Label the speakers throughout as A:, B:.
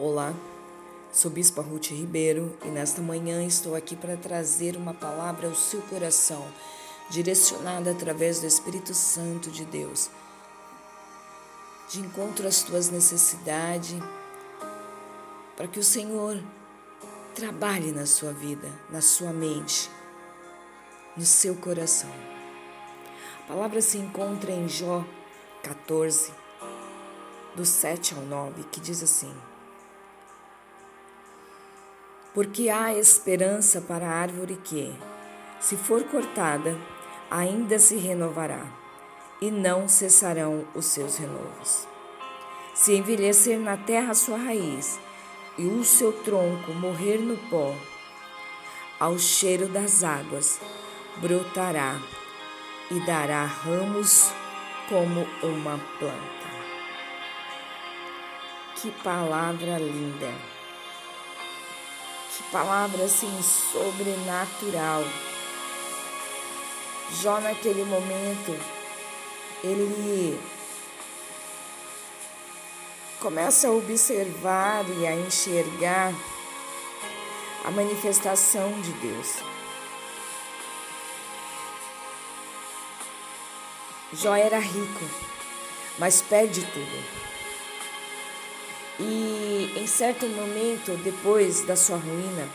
A: Olá, sou Bispa Ruth Ribeiro e nesta manhã estou aqui para trazer uma palavra ao seu coração, direcionada através do Espírito Santo de Deus, de encontro às tuas necessidades, para que o Senhor trabalhe na sua vida, na sua mente, no seu coração. A palavra se encontra em Jó 14, do 7 ao 9, que diz assim: porque há esperança para a árvore que, se for cortada, ainda se renovará, e não cessarão os seus renovos. Se envelhecer na terra sua raiz, e o seu tronco morrer no pó, ao cheiro das águas brotará e dará ramos como uma planta. Que palavra linda! Que palavra assim sobrenatural. Jó naquele momento, ele começa a observar e a enxergar a manifestação de Deus. Jó era rico, mas perde tudo. E em certo momento, depois da sua ruína,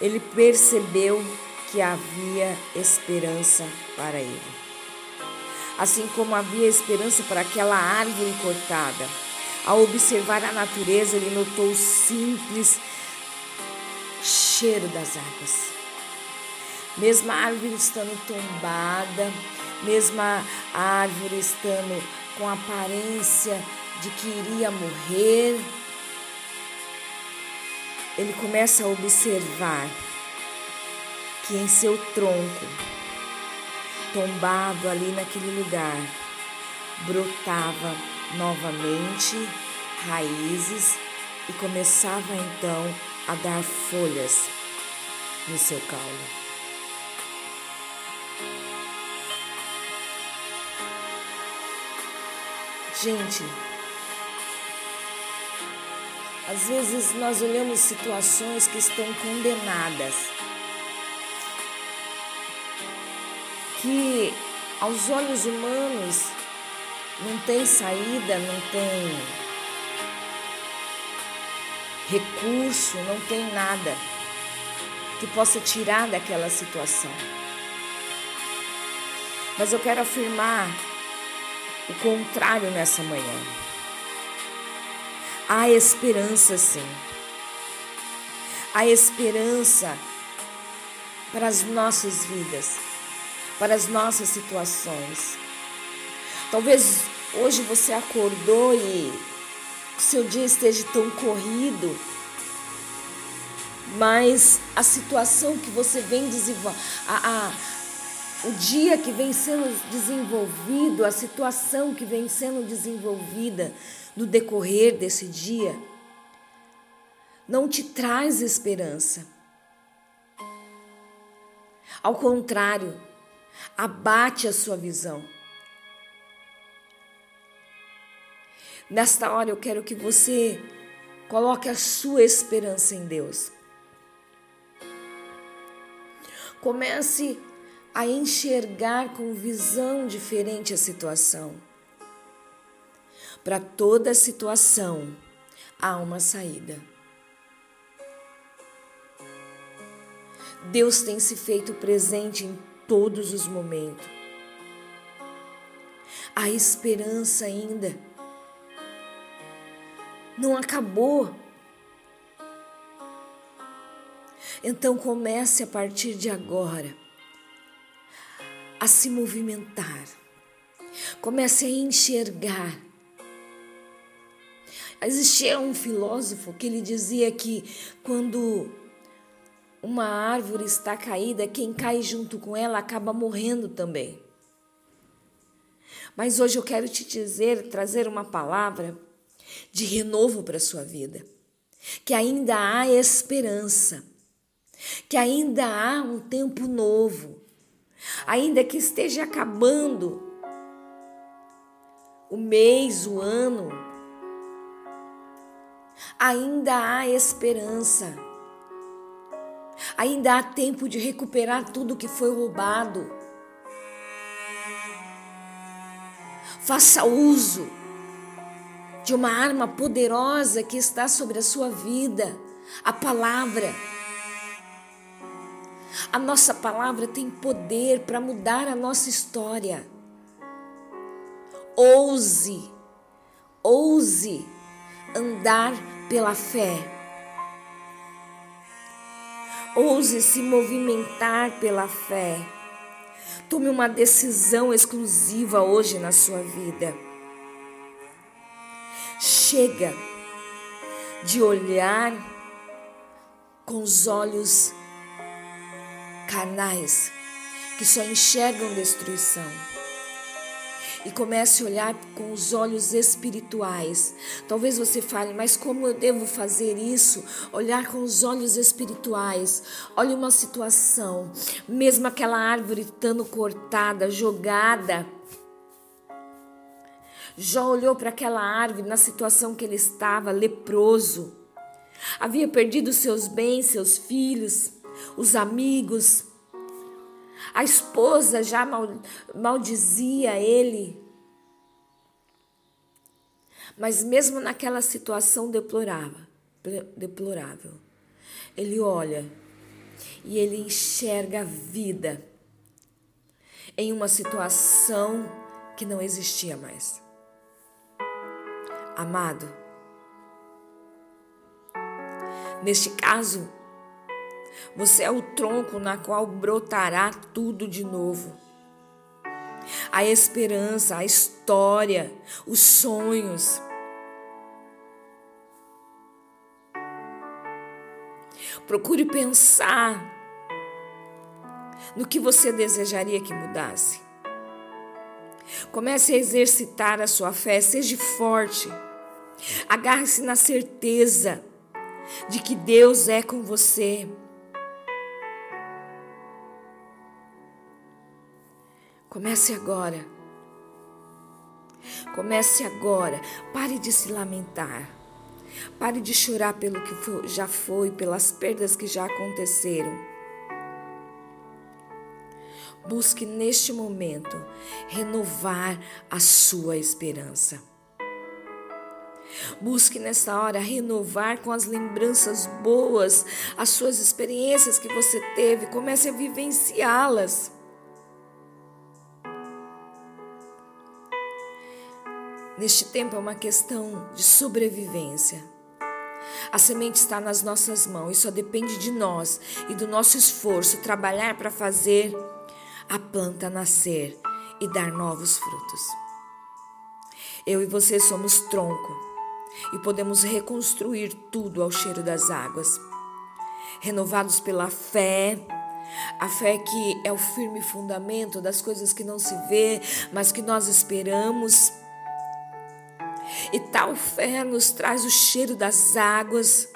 A: ele percebeu que havia esperança para ele. Assim como havia esperança para aquela árvore cortada. Ao observar a natureza, ele notou o simples cheiro das águas. Mesmo a árvore estando tombada, mesmo a árvore estando com aparência de que iria morrer, ele começa a observar que em seu tronco, tombado ali naquele lugar, brotava novamente raízes e começava então a dar folhas no seu caule. Gente, às vezes nós olhamos situações que estão condenadas, que aos olhos humanos não tem saída, não tem recurso, não tem nada que possa tirar daquela situação. Mas eu quero afirmar o contrário nessa manhã. Há esperança, sim. Há esperança para as nossas vidas, para as nossas situações. Talvez hoje você acordou e o seu dia esteja tão corrido, mas a situação que você vem desenvolvendo, o dia que vem sendo desenvolvido, a situação que vem sendo desenvolvida no decorrer desse dia, não te traz esperança. Ao contrário, abate a sua visão. Nesta hora eu quero que você coloque a sua esperança em Deus. Comece a enxergar com visão diferente a situação. Para toda situação há uma saída. Deus tem se feito presente em todos os momentos. Há esperança ainda. Não acabou. Então comece a partir de agora a se movimentar. Comece a enxergar. Existia um filósofo que ele dizia que quando uma árvore está caída, quem cai junto com ela acaba morrendo também. Mas hoje eu quero te dizer, trazer uma palavra de renovo para a sua vida. Que ainda há esperança, que ainda há um tempo novo, ainda que esteja acabando o mês, o ano, Ainda há esperança. Ainda há tempo de recuperar tudo que foi roubado. Faça uso de uma arma poderosa que está sobre a sua vida, a palavra. A nossa palavra tem poder para mudar a nossa história. Ouse, ouse andar pela fé. Ouse se movimentar pela fé. Tome uma decisão exclusiva hoje na sua vida. Chega de olhar com os olhos carnais que só enxergam destruição e comece a olhar com os olhos espirituais. Talvez você fale, mas como eu devo fazer isso? Olhar com os olhos espirituais. Olhe uma situação, mesmo aquela árvore estando cortada, jogada. Jó olhou para aquela árvore na situação que ele estava, leproso. Havia perdido seus bens, seus filhos, os amigos, a esposa já mal, maldizia ele. Mas mesmo naquela situação deplorável, deplorável, ele olha e ele enxerga a vida em uma situação que não existia mais. Amado, neste caso, você é o tronco na qual brotará tudo de novo. A esperança, a história, os sonhos. Procure pensar no que você desejaria que mudasse. Comece a exercitar a sua fé, seja forte. Agarre-se na certeza de que Deus é com você. Comece agora. Comece agora. Pare de se lamentar. Pare de chorar pelo que já foi, pelas perdas que já aconteceram. Busque neste momento renovar a sua esperança. Busque nessa hora renovar com as lembranças boas as suas experiências que você teve. Comece a vivenciá-las. Neste tempo é uma questão de sobrevivência. A semente está nas nossas mãos e só depende de nós e do nosso esforço trabalhar para fazer a planta nascer e dar novos frutos. Eu e você somos tronco e podemos reconstruir tudo ao cheiro das águas. Renovados pela fé, a fé que é o firme fundamento das coisas que não se vê, mas que nós esperamos e tal fé nos traz o cheiro das águas,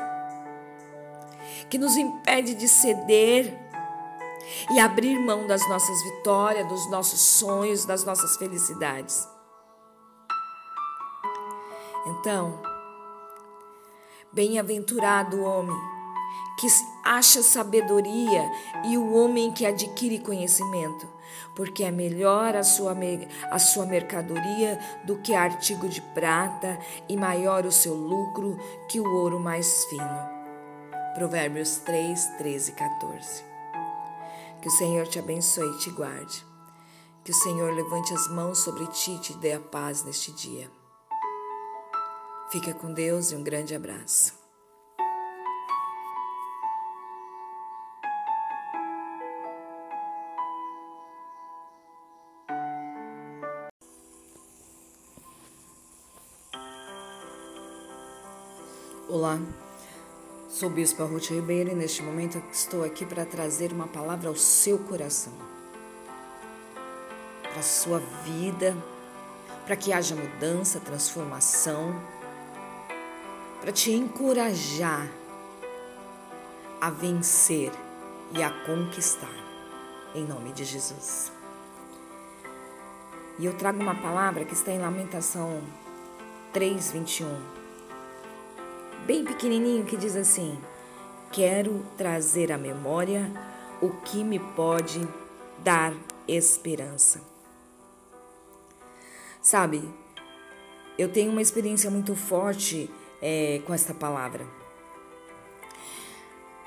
A: que nos impede de ceder e abrir mão das nossas vitórias, dos nossos sonhos, das nossas felicidades. Então, bem-aventurado o homem que acha sabedoria e o homem que adquire conhecimento, porque é melhor a sua, a sua mercadoria do que artigo de prata e maior o seu lucro que o ouro mais fino. Provérbios 3, 13 e 14. Que o Senhor te abençoe e te guarde. Que o Senhor levante as mãos sobre ti e te dê a paz neste dia. Fica com Deus e um grande abraço. Olá, sou Bispa Ruth Ribeiro e neste momento estou aqui para trazer uma palavra ao seu coração, para a sua vida, para que haja mudança, transformação, para te encorajar a vencer e a conquistar, em nome de Jesus. E eu trago uma palavra que está em Lamentação 3, 21 bem pequenininho que diz assim: Quero trazer à memória o que me pode dar esperança. Sabe, eu tenho uma experiência muito forte é, com esta palavra.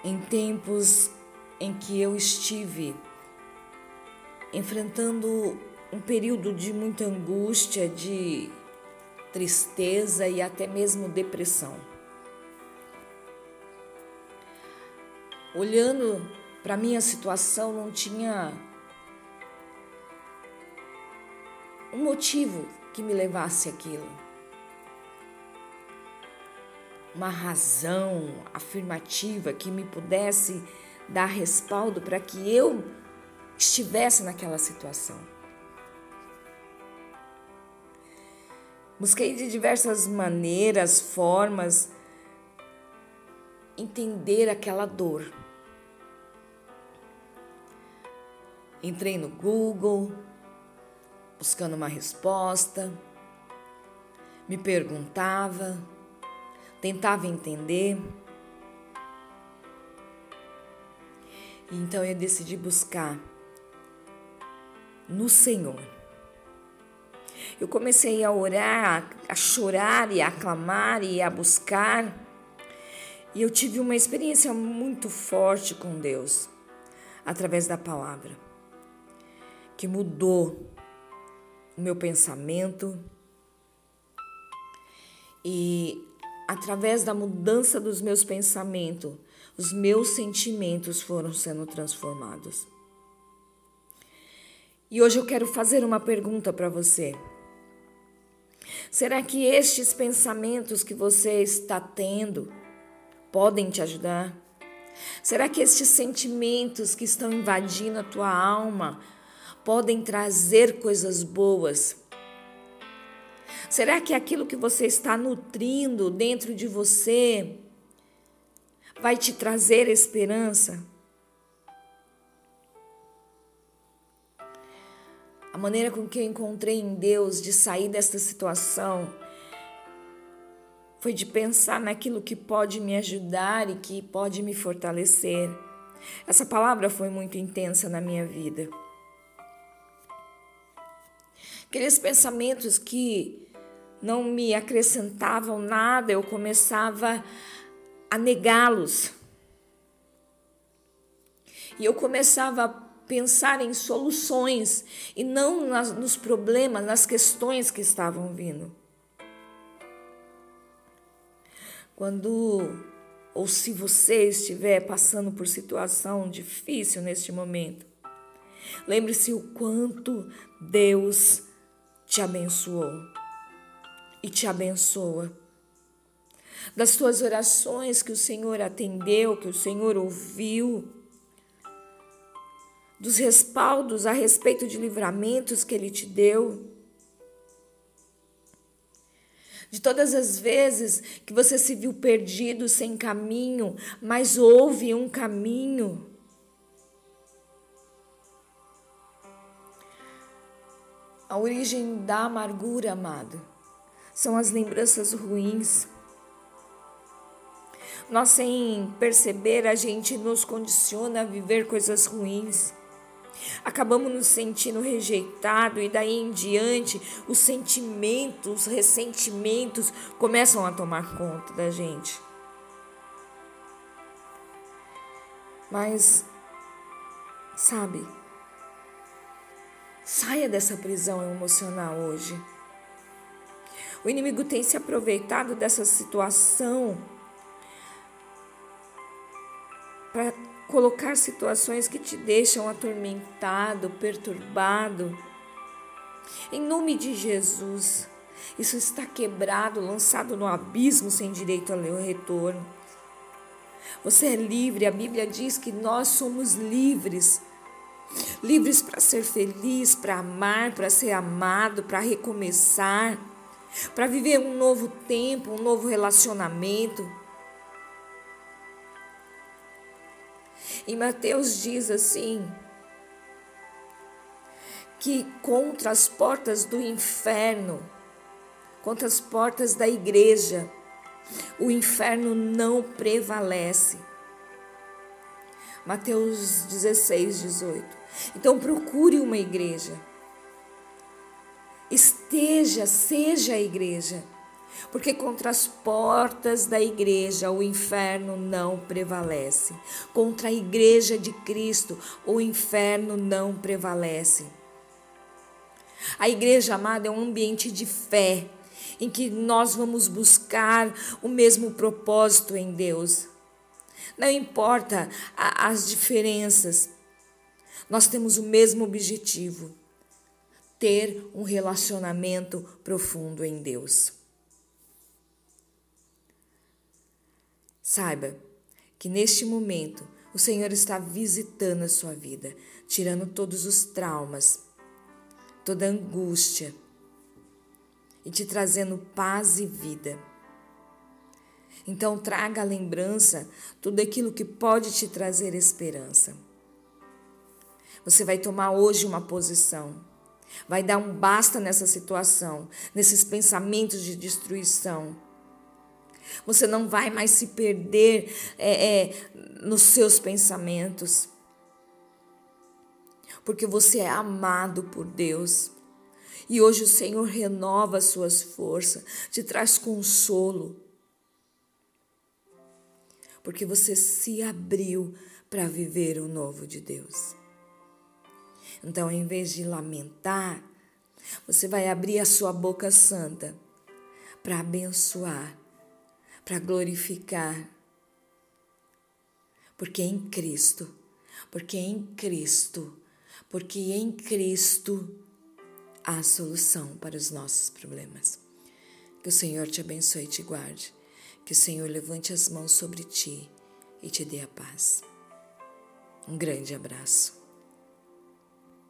A: Em tempos em que eu estive enfrentando um período de muita angústia, de tristeza e até mesmo depressão. Olhando para minha situação, não tinha um motivo que me levasse aquilo. Uma razão afirmativa que me pudesse dar respaldo para que eu estivesse naquela situação. Busquei de diversas maneiras, formas, entender aquela dor. Entrei no Google, buscando uma resposta, me perguntava, tentava entender. Então eu decidi buscar no Senhor. Eu comecei a orar, a chorar e a clamar e a buscar. E eu tive uma experiência muito forte com Deus através da palavra, que mudou o meu pensamento e através da mudança dos meus pensamentos, os meus sentimentos foram sendo transformados. E hoje eu quero fazer uma pergunta para você. Será que estes pensamentos que você está tendo podem te ajudar? Será que estes sentimentos que estão invadindo a tua alma podem trazer coisas boas? Será que aquilo que você está nutrindo dentro de você vai te trazer esperança? A maneira com que eu encontrei em Deus de sair desta situação foi de pensar naquilo que pode me ajudar e que pode me fortalecer. Essa palavra foi muito intensa na minha vida. Aqueles pensamentos que não me acrescentavam nada, eu começava a negá-los. E eu começava a pensar em soluções e não nas, nos problemas, nas questões que estavam vindo. Quando ou se você estiver passando por situação difícil neste momento, lembre-se o quanto Deus te abençoou e te abençoa. Das suas orações que o Senhor atendeu, que o Senhor ouviu, dos respaldos a respeito de livramentos que Ele te deu, de todas as vezes que você se viu perdido, sem caminho, mas houve um caminho. A origem da amargura, amado, são as lembranças ruins. Nós, sem perceber, a gente nos condiciona a viver coisas ruins. Acabamos nos sentindo rejeitados e daí em diante os sentimentos, os ressentimentos começam a tomar conta da gente. Mas, sabe, saia dessa prisão emocional hoje. O inimigo tem se aproveitado dessa situação para colocar situações que te deixam atormentado, perturbado. Em nome de Jesus, isso está quebrado, lançado no abismo sem direito ao retorno. Você é livre, a Bíblia diz que nós somos livres. Livres para ser feliz, para amar, para ser amado, para recomeçar, para viver um novo tempo, um novo relacionamento. Em Mateus diz assim: que contra as portas do inferno, contra as portas da igreja, o inferno não prevalece. Mateus 16, 18. Então procure uma igreja. Esteja, seja a igreja. Porque contra as portas da igreja o inferno não prevalece. Contra a igreja de Cristo o inferno não prevalece. A igreja amada é um ambiente de fé, em que nós vamos buscar o mesmo propósito em Deus. Não importa a, as diferenças, nós temos o mesmo objetivo: ter um relacionamento profundo em Deus. Saiba que neste momento o Senhor está visitando a sua vida, tirando todos os traumas, toda angústia e te trazendo paz e vida. Então traga à lembrança tudo aquilo que pode te trazer esperança. Você vai tomar hoje uma posição. Vai dar um basta nessa situação, nesses pensamentos de destruição. Você não vai mais se perder é, é, nos seus pensamentos. Porque você é amado por Deus. E hoje o Senhor renova as suas forças, te traz consolo. Porque você se abriu para viver o novo de Deus. Então, em vez de lamentar, você vai abrir a sua boca santa para abençoar, para glorificar. Porque em Cristo, porque em Cristo, porque em Cristo há solução para os nossos problemas. Que o Senhor te abençoe e te guarde. Que o Senhor levante as mãos sobre ti e te dê a paz. Um grande abraço.